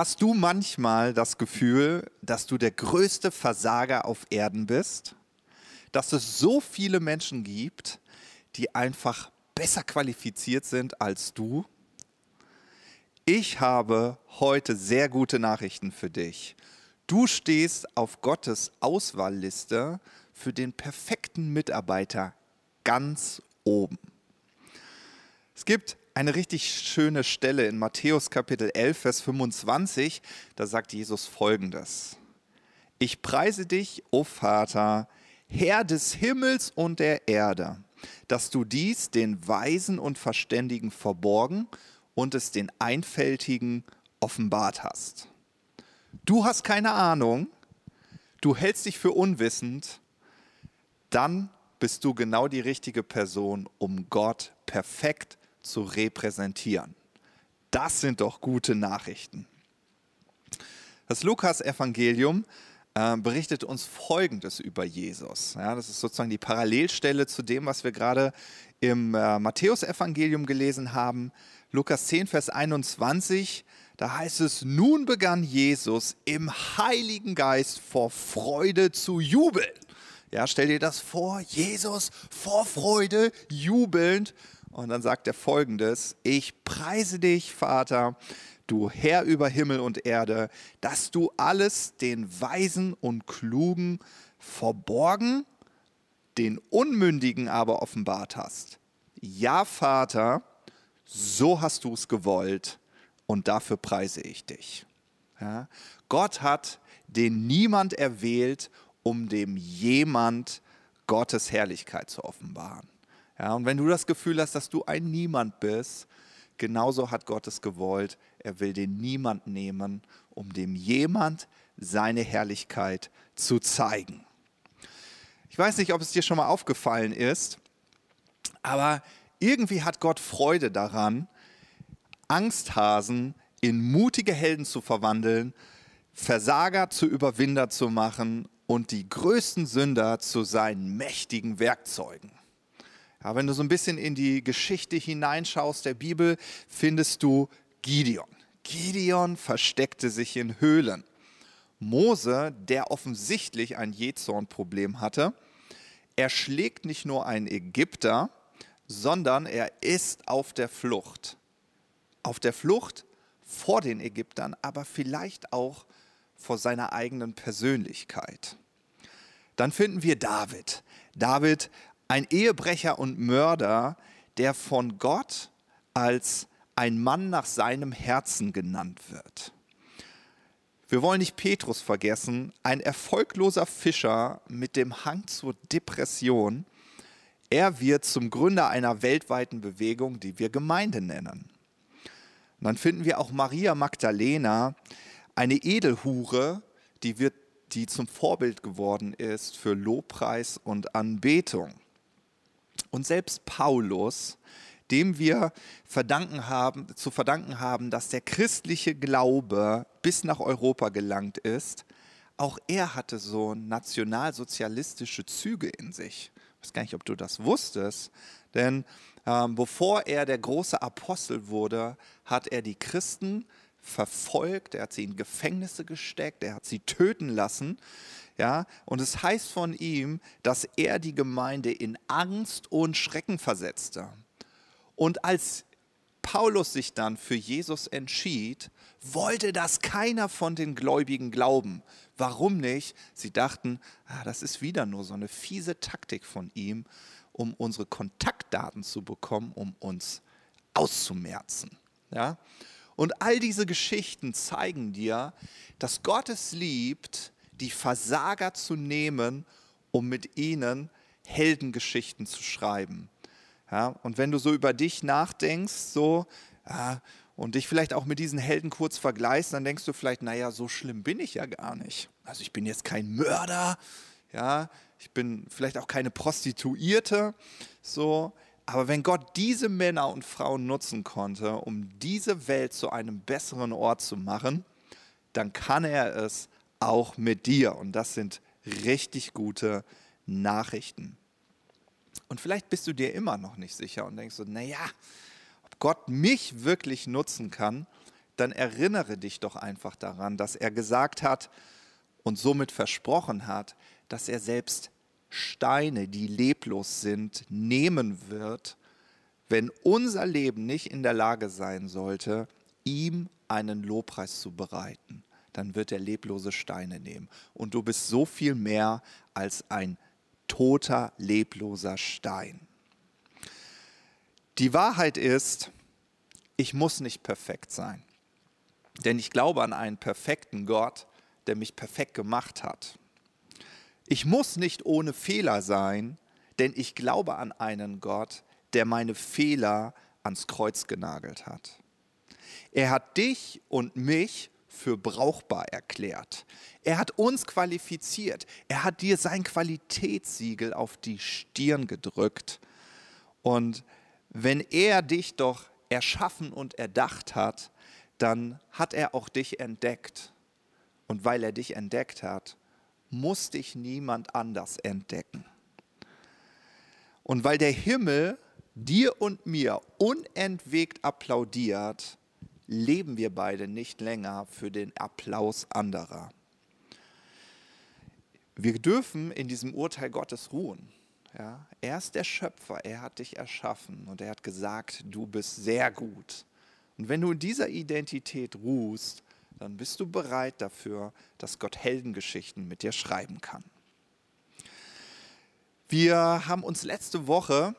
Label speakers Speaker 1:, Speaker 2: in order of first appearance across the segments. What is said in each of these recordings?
Speaker 1: Hast du manchmal das Gefühl, dass du der größte Versager auf Erden bist? Dass es so viele Menschen gibt, die einfach besser qualifiziert sind als du? Ich habe heute sehr gute Nachrichten für dich. Du stehst auf Gottes Auswahlliste für den perfekten Mitarbeiter ganz oben. Es gibt eine richtig schöne Stelle in Matthäus Kapitel 11, Vers 25. Da sagt Jesus folgendes. Ich preise dich, o Vater, Herr des Himmels und der Erde, dass du dies den Weisen und Verständigen verborgen und es den Einfältigen offenbart hast. Du hast keine Ahnung, du hältst dich für unwissend, dann bist du genau die richtige Person, um Gott perfekt zu repräsentieren. Das sind doch gute Nachrichten. Das Lukas-Evangelium äh, berichtet uns Folgendes über Jesus. Ja, das ist sozusagen die Parallelstelle zu dem, was wir gerade im äh, Matthäusevangelium gelesen haben. Lukas 10, Vers 21, da heißt es, nun begann Jesus im Heiligen Geist vor Freude zu jubeln. Ja, stell dir das vor, Jesus vor Freude jubelnd. Und dann sagt er folgendes, ich preise dich, Vater, du Herr über Himmel und Erde, dass du alles den Weisen und Klugen verborgen, den Unmündigen aber offenbart hast. Ja, Vater, so hast du es gewollt und dafür preise ich dich. Ja? Gott hat den niemand erwählt, um dem jemand Gottes Herrlichkeit zu offenbaren. Ja, und wenn du das Gefühl hast, dass du ein Niemand bist, genauso hat Gott es gewollt. Er will den Niemand nehmen, um dem jemand seine Herrlichkeit zu zeigen. Ich weiß nicht, ob es dir schon mal aufgefallen ist, aber irgendwie hat Gott Freude daran, Angsthasen in mutige Helden zu verwandeln, Versager zu Überwinder zu machen und die größten Sünder zu seinen mächtigen Werkzeugen. Ja, wenn du so ein bisschen in die Geschichte hineinschaust der Bibel, findest du Gideon. Gideon versteckte sich in Höhlen. Mose, der offensichtlich ein Jezornproblem hatte, er schlägt nicht nur einen Ägypter, sondern er ist auf der Flucht. Auf der Flucht vor den Ägyptern, aber vielleicht auch vor seiner eigenen Persönlichkeit. Dann finden wir David. David, ein Ehebrecher und Mörder, der von Gott als ein Mann nach seinem Herzen genannt wird. Wir wollen nicht Petrus vergessen, ein erfolgloser Fischer mit dem Hang zur Depression, er wird zum Gründer einer weltweiten Bewegung, die wir Gemeinde nennen. Und dann finden wir auch Maria Magdalena, eine Edelhure, die, wird, die zum Vorbild geworden ist für Lobpreis und Anbetung. Und selbst Paulus, dem wir verdanken haben, zu verdanken haben, dass der christliche Glaube bis nach Europa gelangt ist, auch er hatte so nationalsozialistische Züge in sich. Ich weiß gar nicht, ob du das wusstest, denn ähm, bevor er der große Apostel wurde, hat er die Christen verfolgt, er hat sie in Gefängnisse gesteckt, er hat sie töten lassen. Ja, und es heißt von ihm, dass er die Gemeinde in Angst und Schrecken versetzte. Und als Paulus sich dann für Jesus entschied, wollte das keiner von den Gläubigen glauben. Warum nicht? Sie dachten, ah, das ist wieder nur so eine fiese Taktik von ihm, um unsere Kontaktdaten zu bekommen, um uns auszumerzen. Ja? Und all diese Geschichten zeigen dir, dass Gott es liebt, die Versager zu nehmen, um mit ihnen Heldengeschichten zu schreiben. Ja? Und wenn du so über dich nachdenkst, so, ja, und dich vielleicht auch mit diesen Helden kurz vergleichst, dann denkst du vielleicht, naja, so schlimm bin ich ja gar nicht. Also ich bin jetzt kein Mörder, ja, ich bin vielleicht auch keine Prostituierte, so. Aber wenn Gott diese Männer und Frauen nutzen konnte, um diese Welt zu einem besseren Ort zu machen, dann kann er es auch mit dir. Und das sind richtig gute Nachrichten. Und vielleicht bist du dir immer noch nicht sicher und denkst so, naja, Gott mich wirklich nutzen kann, dann erinnere dich doch einfach daran, dass er gesagt hat und somit versprochen hat, dass er selbst Steine, die leblos sind, nehmen wird, wenn unser Leben nicht in der Lage sein sollte, ihm einen Lobpreis zu bereiten, dann wird er leblose Steine nehmen. Und du bist so viel mehr als ein toter, lebloser Stein. Die Wahrheit ist, ich muss nicht perfekt sein. Denn ich glaube an einen perfekten Gott, der mich perfekt gemacht hat. Ich muss nicht ohne Fehler sein, denn ich glaube an einen Gott, der meine Fehler ans Kreuz genagelt hat. Er hat dich und mich für brauchbar erklärt. Er hat uns qualifiziert. Er hat dir sein Qualitätssiegel auf die Stirn gedrückt. Und wenn er dich doch erschaffen und erdacht hat, dann hat er auch dich entdeckt. Und weil er dich entdeckt hat, muss dich niemand anders entdecken. Und weil der Himmel dir und mir unentwegt applaudiert, leben wir beide nicht länger für den Applaus anderer. Wir dürfen in diesem Urteil Gottes ruhen. Ja, er ist der Schöpfer, er hat dich erschaffen und er hat gesagt, du bist sehr gut. Und wenn du in dieser Identität ruhst, dann bist du bereit dafür, dass Gott Heldengeschichten mit dir schreiben kann. Wir haben uns letzte Woche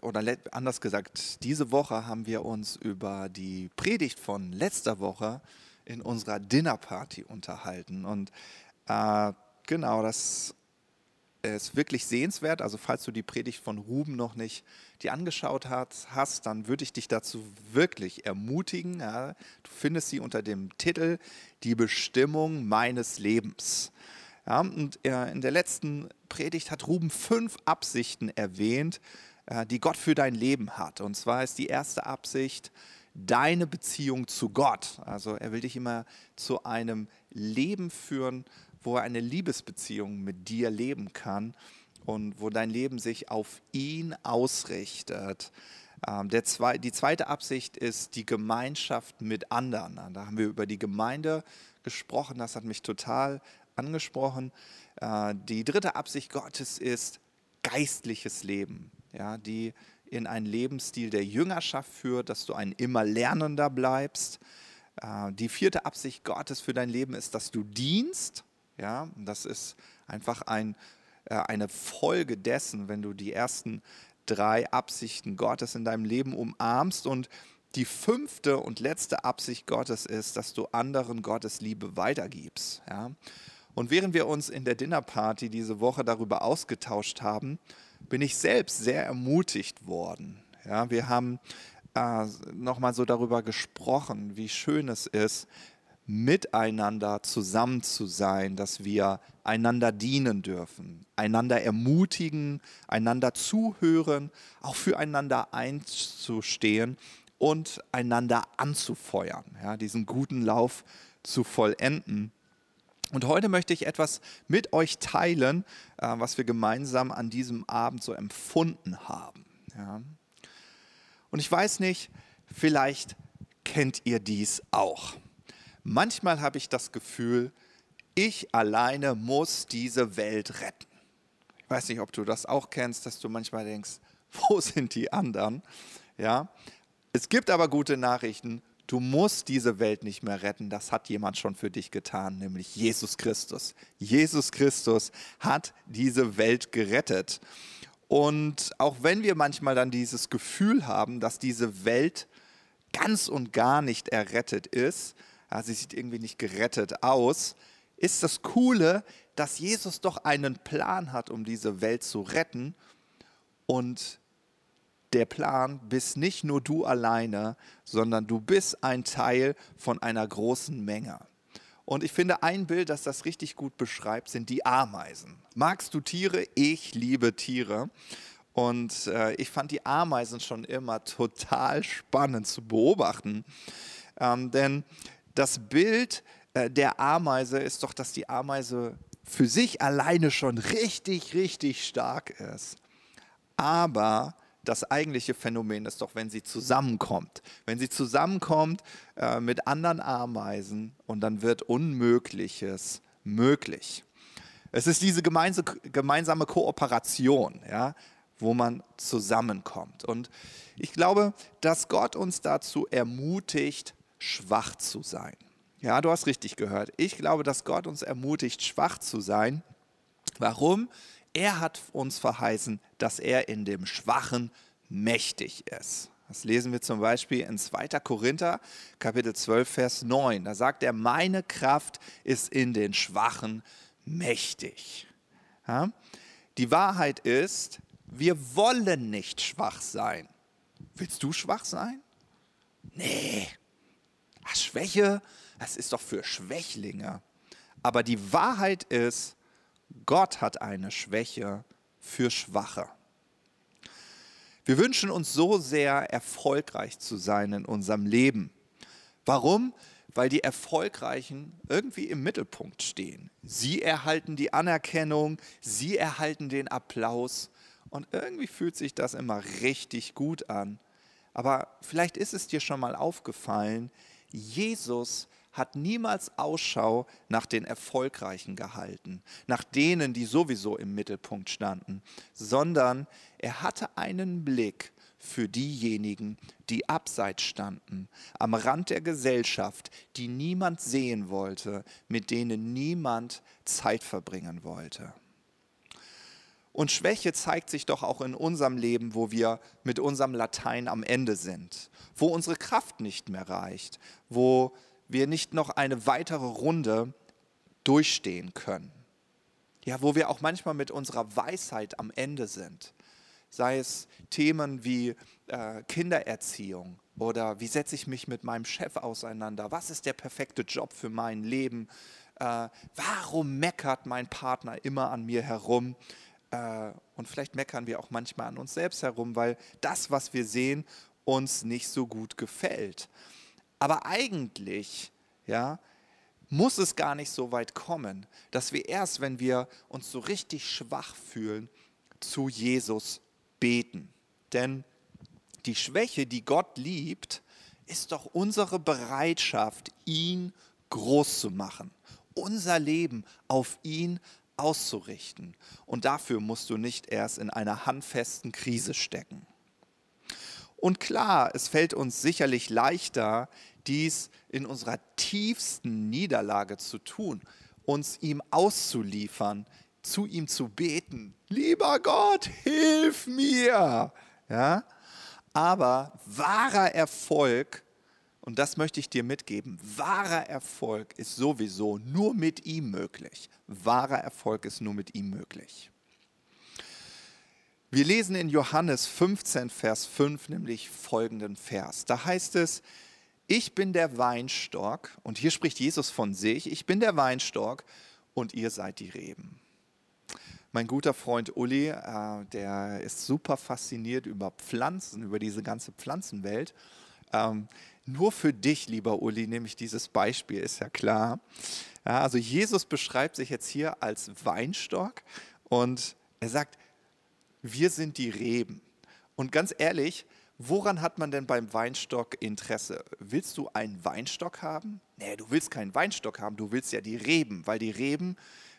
Speaker 1: oder anders gesagt, diese Woche haben wir uns über die Predigt von letzter Woche in unserer Dinnerparty unterhalten. Und äh, genau, das ist wirklich sehenswert. Also falls du die Predigt von Ruben noch nicht die angeschaut hast, hast dann würde ich dich dazu wirklich ermutigen. Ja, du findest sie unter dem Titel Die Bestimmung meines Lebens. Ja, und äh, in der letzten Predigt hat Ruben fünf Absichten erwähnt, äh, die Gott für dein Leben hat. Und zwar ist die erste Absicht deine Beziehung zu Gott. Also er will dich immer zu einem Leben führen, wo er eine Liebesbeziehung mit dir leben kann und wo dein Leben sich auf ihn ausrichtet. Ähm, zwei, die zweite Absicht ist die Gemeinschaft mit anderen. Da haben wir über die Gemeinde gesprochen, das hat mich total angesprochen. Äh, die dritte Absicht Gottes ist geistliches Leben, ja, die in einen Lebensstil der Jüngerschaft führt, dass du ein immer Lernender bleibst. Äh, die vierte Absicht Gottes für dein Leben ist, dass du dienst. Ja, das ist einfach ein, äh, eine Folge dessen, wenn du die ersten drei Absichten Gottes in deinem Leben umarmst. Und die fünfte und letzte Absicht Gottes ist, dass du anderen Gottes Liebe weitergibst. Ja. Und während wir uns in der Dinnerparty diese Woche darüber ausgetauscht haben, bin ich selbst sehr ermutigt worden. Ja, wir haben äh, nochmal so darüber gesprochen, wie schön es ist, miteinander zusammen zu sein, dass wir einander dienen dürfen, einander ermutigen, einander zuhören, auch füreinander einzustehen und einander anzufeuern, ja, diesen guten Lauf zu vollenden. Und heute möchte ich etwas mit euch teilen, äh, was wir gemeinsam an diesem Abend so empfunden haben. Ja. Und ich weiß nicht, vielleicht kennt ihr dies auch. Manchmal habe ich das Gefühl, ich alleine muss diese Welt retten. Ich weiß nicht, ob du das auch kennst, dass du manchmal denkst, wo sind die anderen? Ja. Es gibt aber gute Nachrichten, Du musst diese Welt nicht mehr retten, das hat jemand schon für dich getan, nämlich Jesus Christus. Jesus Christus hat diese Welt gerettet. Und auch wenn wir manchmal dann dieses Gefühl haben, dass diese Welt ganz und gar nicht errettet ist, ja, sie sieht irgendwie nicht gerettet aus, ist das Coole, dass Jesus doch einen Plan hat, um diese Welt zu retten. Und der Plan bist nicht nur du alleine, sondern du bist ein Teil von einer großen Menge. Und ich finde, ein Bild, das das richtig gut beschreibt, sind die Ameisen. Magst du Tiere? Ich liebe Tiere. Und äh, ich fand die Ameisen schon immer total spannend zu beobachten. Ähm, denn das Bild äh, der Ameise ist doch, dass die Ameise für sich alleine schon richtig, richtig stark ist. Aber das eigentliche Phänomen ist doch, wenn sie zusammenkommt. Wenn sie zusammenkommt äh, mit anderen Ameisen und dann wird Unmögliches möglich. Es ist diese gemeinsame Kooperation, ja, wo man zusammenkommt. Und ich glaube, dass Gott uns dazu ermutigt, schwach zu sein. Ja, du hast richtig gehört. Ich glaube, dass Gott uns ermutigt, schwach zu sein. Warum? Er hat uns verheißen, dass er in dem Schwachen mächtig ist. Das lesen wir zum Beispiel in 2. Korinther, Kapitel 12, Vers 9. Da sagt er, meine Kraft ist in den Schwachen mächtig. Ja? Die Wahrheit ist, wir wollen nicht schwach sein. Willst du schwach sein? Nee. Ach, Schwäche, das ist doch für Schwächlinge. Aber die Wahrheit ist, Gott hat eine Schwäche für Schwache. Wir wünschen uns so sehr, erfolgreich zu sein in unserem Leben. Warum? Weil die Erfolgreichen irgendwie im Mittelpunkt stehen. Sie erhalten die Anerkennung, sie erhalten den Applaus und irgendwie fühlt sich das immer richtig gut an. Aber vielleicht ist es dir schon mal aufgefallen, Jesus hat niemals Ausschau nach den Erfolgreichen gehalten, nach denen, die sowieso im Mittelpunkt standen, sondern er hatte einen Blick für diejenigen, die abseits standen, am Rand der Gesellschaft, die niemand sehen wollte, mit denen niemand Zeit verbringen wollte. Und Schwäche zeigt sich doch auch in unserem Leben, wo wir mit unserem Latein am Ende sind, wo unsere Kraft nicht mehr reicht, wo wir nicht noch eine weitere Runde durchstehen können. Ja, wo wir auch manchmal mit unserer Weisheit am Ende sind. Sei es Themen wie äh, Kindererziehung oder wie setze ich mich mit meinem Chef auseinander? Was ist der perfekte Job für mein Leben? Äh, warum meckert mein Partner immer an mir herum? Äh, und vielleicht meckern wir auch manchmal an uns selbst herum, weil das, was wir sehen, uns nicht so gut gefällt. Aber eigentlich, ja, muss es gar nicht so weit kommen, dass wir erst, wenn wir uns so richtig schwach fühlen, zu Jesus beten. Denn die Schwäche, die Gott liebt, ist doch unsere Bereitschaft, ihn groß zu machen, unser Leben auf ihn auszurichten. Und dafür musst du nicht erst in einer handfesten Krise stecken. Und klar, es fällt uns sicherlich leichter, dies in unserer tiefsten Niederlage zu tun, uns ihm auszuliefern, zu ihm zu beten. Lieber Gott, hilf mir! Ja? Aber wahrer Erfolg und das möchte ich dir mitgeben. Wahrer Erfolg ist sowieso nur mit ihm möglich. Wahrer Erfolg ist nur mit ihm möglich. Wir lesen in Johannes 15, Vers 5 nämlich folgenden Vers. Da heißt es, ich bin der Weinstock, und hier spricht Jesus von sich, ich bin der Weinstock und ihr seid die Reben. Mein guter Freund Uli, äh, der ist super fasziniert über Pflanzen, über diese ganze Pflanzenwelt. Ähm, nur für dich, lieber Uli, nehme ich dieses Beispiel, ist ja klar. Ja, also Jesus beschreibt sich jetzt hier als Weinstock und er sagt, wir sind die Reben. Und ganz ehrlich, woran hat man denn beim Weinstock Interesse? Willst du einen Weinstock haben? Nee, du willst keinen Weinstock haben, du willst ja die Reben, weil die Reben,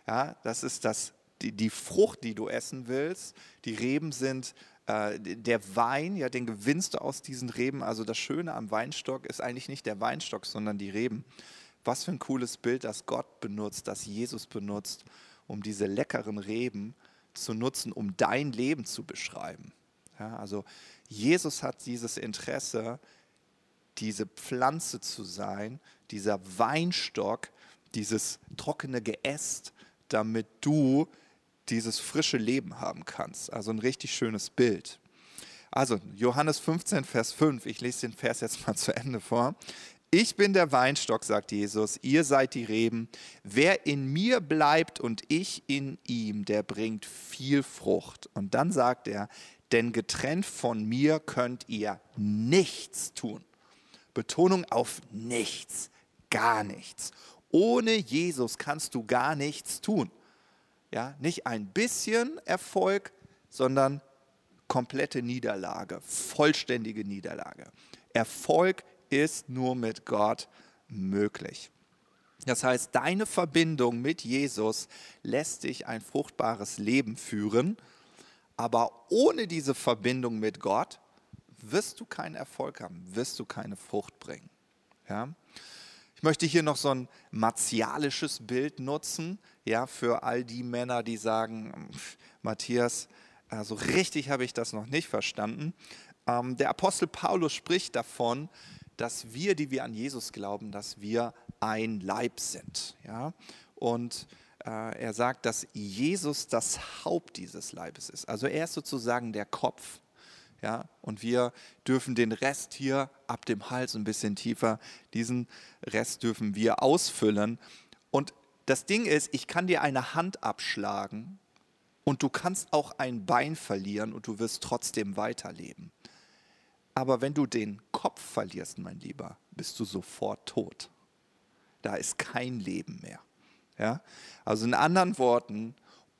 Speaker 1: ja, das ist das, die, die Frucht, die du essen willst. Die Reben sind äh, der Wein, ja, den gewinnst du aus diesen Reben. Also das Schöne am Weinstock ist eigentlich nicht der Weinstock, sondern die Reben. Was für ein cooles Bild, das Gott benutzt, das Jesus benutzt, um diese leckeren Reben zu nutzen, um dein Leben zu beschreiben. Ja, also Jesus hat dieses Interesse, diese Pflanze zu sein, dieser Weinstock, dieses trockene Geäst, damit du dieses frische Leben haben kannst. Also ein richtig schönes Bild. Also Johannes 15, Vers 5, ich lese den Vers jetzt mal zu Ende vor. Ich bin der Weinstock, sagt Jesus, ihr seid die Reben. Wer in mir bleibt und ich in ihm, der bringt viel Frucht. Und dann sagt er, denn getrennt von mir könnt ihr nichts tun. Betonung auf nichts, gar nichts. Ohne Jesus kannst du gar nichts tun. Ja, nicht ein bisschen Erfolg, sondern komplette Niederlage, vollständige Niederlage. Erfolg ist nur mit Gott möglich. Das heißt, deine Verbindung mit Jesus lässt dich ein fruchtbares Leben führen, aber ohne diese Verbindung mit Gott wirst du keinen Erfolg haben, wirst du keine Frucht bringen. Ja? Ich möchte hier noch so ein martialisches Bild nutzen, ja, für all die Männer, die sagen, Matthias, so also richtig habe ich das noch nicht verstanden. Ähm, der Apostel Paulus spricht davon, dass wir, die wir an Jesus glauben, dass wir ein Leib sind. Ja? Und äh, er sagt, dass Jesus das Haupt dieses Leibes ist. Also er ist sozusagen der Kopf. Ja? Und wir dürfen den Rest hier ab dem Hals ein bisschen tiefer, diesen Rest dürfen wir ausfüllen. Und das Ding ist, ich kann dir eine Hand abschlagen und du kannst auch ein Bein verlieren und du wirst trotzdem weiterleben. Aber wenn du den Kopf verlierst, mein Lieber, bist du sofort tot. Da ist kein Leben mehr. Ja? Also in anderen Worten,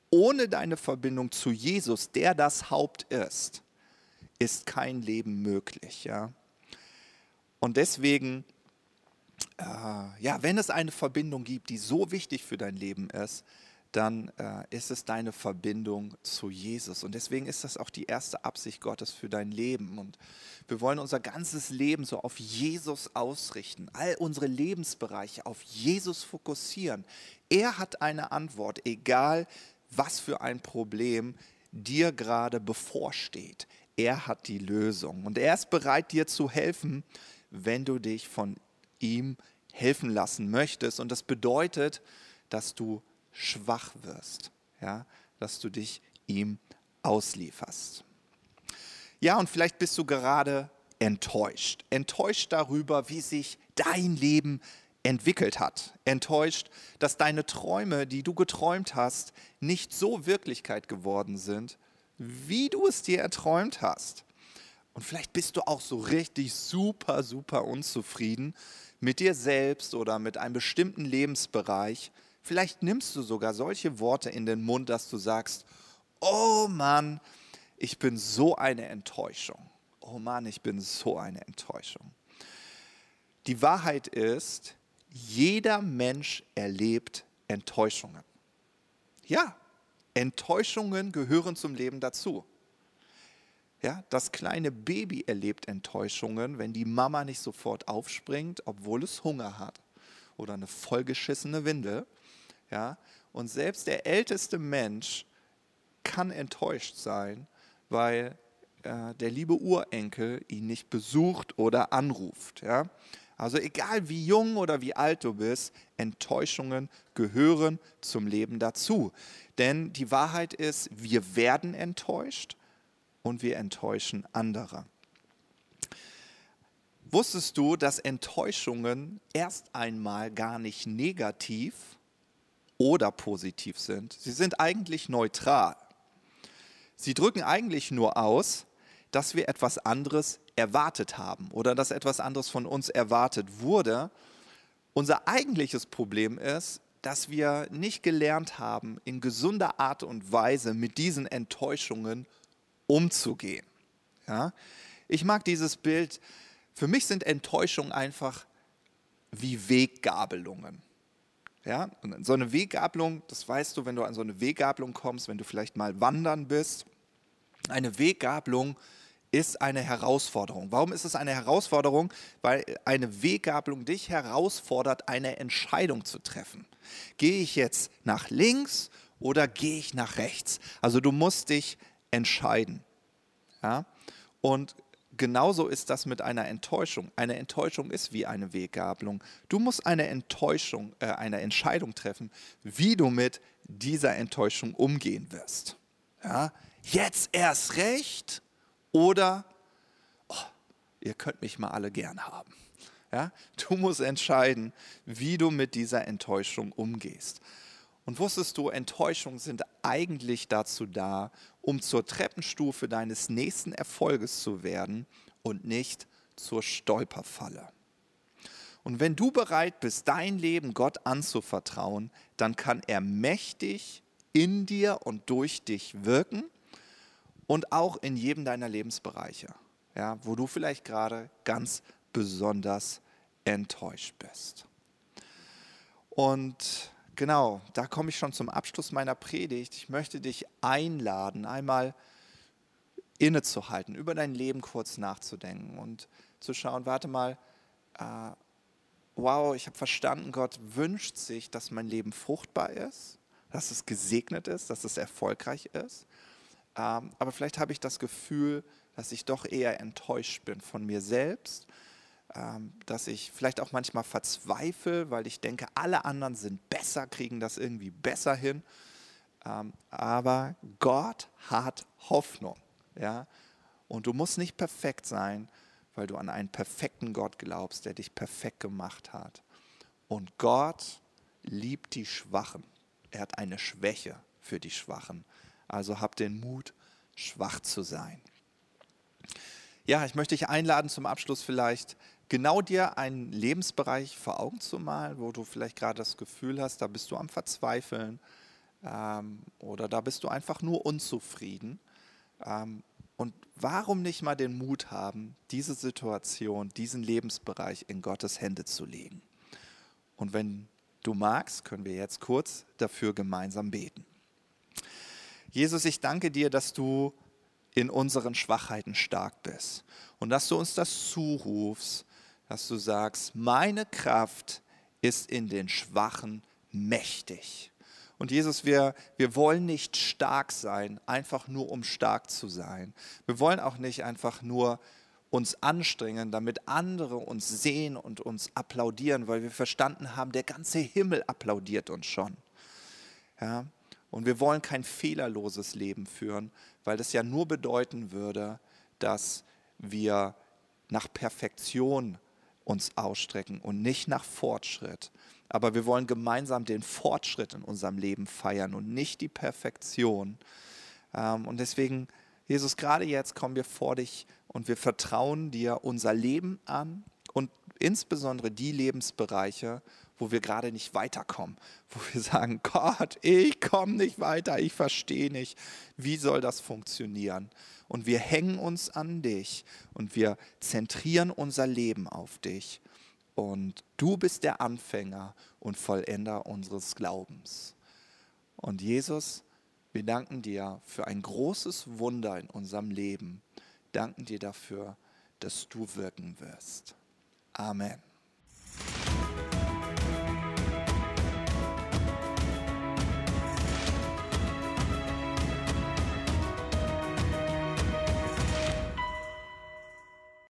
Speaker 1: ohne deine Verbindung zu Jesus, der das Haupt ist, ist kein Leben möglich. Ja? Und deswegen, äh, ja, wenn es eine Verbindung gibt, die so wichtig für dein Leben ist, dann äh, ist es deine Verbindung zu Jesus. Und deswegen ist das auch die erste Absicht Gottes für dein Leben. Und wir wollen unser ganzes Leben so auf Jesus ausrichten, all unsere Lebensbereiche auf Jesus fokussieren. Er hat eine Antwort, egal was für ein Problem dir gerade bevorsteht. Er hat die Lösung und er ist bereit, dir zu helfen, wenn du dich von ihm helfen lassen möchtest. Und das bedeutet, dass du schwach wirst, ja, dass du dich ihm auslieferst. Ja, und vielleicht bist du gerade enttäuscht. Enttäuscht darüber, wie sich dein Leben entwickelt hat. Enttäuscht, dass deine Träume, die du geträumt hast, nicht so Wirklichkeit geworden sind, wie du es dir erträumt hast. Und vielleicht bist du auch so richtig super, super unzufrieden mit dir selbst oder mit einem bestimmten Lebensbereich. Vielleicht nimmst du sogar solche Worte in den Mund, dass du sagst, oh Mann, ich bin so eine Enttäuschung. Oh Mann, ich bin so eine Enttäuschung. Die Wahrheit ist, jeder Mensch erlebt Enttäuschungen. Ja, Enttäuschungen gehören zum Leben dazu. Ja, das kleine Baby erlebt Enttäuschungen, wenn die Mama nicht sofort aufspringt, obwohl es Hunger hat oder eine vollgeschissene Windel. Ja, und selbst der älteste Mensch kann enttäuscht sein, weil äh, der liebe Urenkel ihn nicht besucht oder anruft. Ja? Also egal wie jung oder wie alt du bist, Enttäuschungen gehören zum Leben dazu. Denn die Wahrheit ist, wir werden enttäuscht und wir enttäuschen andere. Wusstest du, dass Enttäuschungen erst einmal gar nicht negativ oder positiv sind? Sie sind eigentlich neutral. Sie drücken eigentlich nur aus, dass wir etwas anderes erwartet haben oder dass etwas anderes von uns erwartet wurde. Unser eigentliches Problem ist, dass wir nicht gelernt haben, in gesunder Art und Weise mit diesen Enttäuschungen umzugehen. Ja? Ich mag dieses Bild. Für mich sind Enttäuschungen einfach wie Weggabelungen. Ja? Und so eine Weggabelung, das weißt du, wenn du an so eine Weggabelung kommst, wenn du vielleicht mal wandern bist. Eine Weggabelung ist eine Herausforderung. Warum ist es eine Herausforderung? Weil eine Weggabelung dich herausfordert, eine Entscheidung zu treffen. Gehe ich jetzt nach links oder gehe ich nach rechts? Also du musst dich entscheiden. Ja? Und genauso ist das mit einer Enttäuschung. Eine Enttäuschung ist wie eine Weggabelung. Du musst eine Enttäuschung, äh, eine Entscheidung treffen, wie du mit dieser Enttäuschung umgehen wirst. Ja? Jetzt erst recht oder oh, ihr könnt mich mal alle gern haben. Ja? Du musst entscheiden, wie du mit dieser Enttäuschung umgehst. Und wusstest du, Enttäuschungen sind eigentlich dazu da, um zur Treppenstufe deines nächsten Erfolges zu werden und nicht zur Stolperfalle. Und wenn du bereit bist, dein Leben Gott anzuvertrauen, dann kann er mächtig in dir und durch dich wirken und auch in jedem deiner Lebensbereiche, ja, wo du vielleicht gerade ganz besonders enttäuscht bist. Und genau, da komme ich schon zum Abschluss meiner Predigt. Ich möchte dich einladen, einmal innezuhalten, über dein Leben kurz nachzudenken und zu schauen, warte mal, äh, wow, ich habe verstanden, Gott wünscht sich, dass mein Leben fruchtbar ist, dass es gesegnet ist, dass es erfolgreich ist. Ähm, aber vielleicht habe ich das Gefühl, dass ich doch eher enttäuscht bin von mir selbst, dass ich vielleicht auch manchmal verzweifle, weil ich denke, alle anderen sind besser, kriegen das irgendwie besser hin. Ähm, aber Gott hat Hoffnung. Ja? Und du musst nicht perfekt sein, weil du an einen perfekten Gott glaubst, der dich perfekt gemacht hat. Und Gott liebt die Schwachen. Er hat eine Schwäche für die Schwachen. Also hab den Mut, schwach zu sein. Ja, ich möchte dich einladen, zum Abschluss vielleicht genau dir einen Lebensbereich vor Augen zu malen, wo du vielleicht gerade das Gefühl hast, da bist du am Verzweifeln ähm, oder da bist du einfach nur unzufrieden. Ähm, und warum nicht mal den Mut haben, diese Situation, diesen Lebensbereich in Gottes Hände zu legen? Und wenn du magst, können wir jetzt kurz dafür gemeinsam beten. Jesus, ich danke dir, dass du in unseren Schwachheiten stark bist und dass du uns das zurufst, dass du sagst, meine Kraft ist in den Schwachen mächtig. Und Jesus, wir, wir wollen nicht stark sein, einfach nur um stark zu sein. Wir wollen auch nicht einfach nur uns anstrengen, damit andere uns sehen und uns applaudieren, weil wir verstanden haben, der ganze Himmel applaudiert uns schon. Ja? Und wir wollen kein fehlerloses Leben führen, weil das ja nur bedeuten würde, dass wir nach Perfektion uns ausstrecken und nicht nach Fortschritt. Aber wir wollen gemeinsam den Fortschritt in unserem Leben feiern und nicht die Perfektion. Ähm, und deswegen, Jesus, gerade jetzt kommen wir vor dich und wir vertrauen dir unser Leben an und insbesondere die Lebensbereiche, wo wir gerade nicht weiterkommen, wo wir sagen, Gott, ich komme nicht weiter, ich verstehe nicht, wie soll das funktionieren? Und wir hängen uns an dich und wir zentrieren unser Leben auf dich und du bist der Anfänger und Vollender unseres Glaubens. Und Jesus, wir danken dir für ein großes Wunder in unserem Leben. Danken dir dafür, dass du wirken wirst. Amen.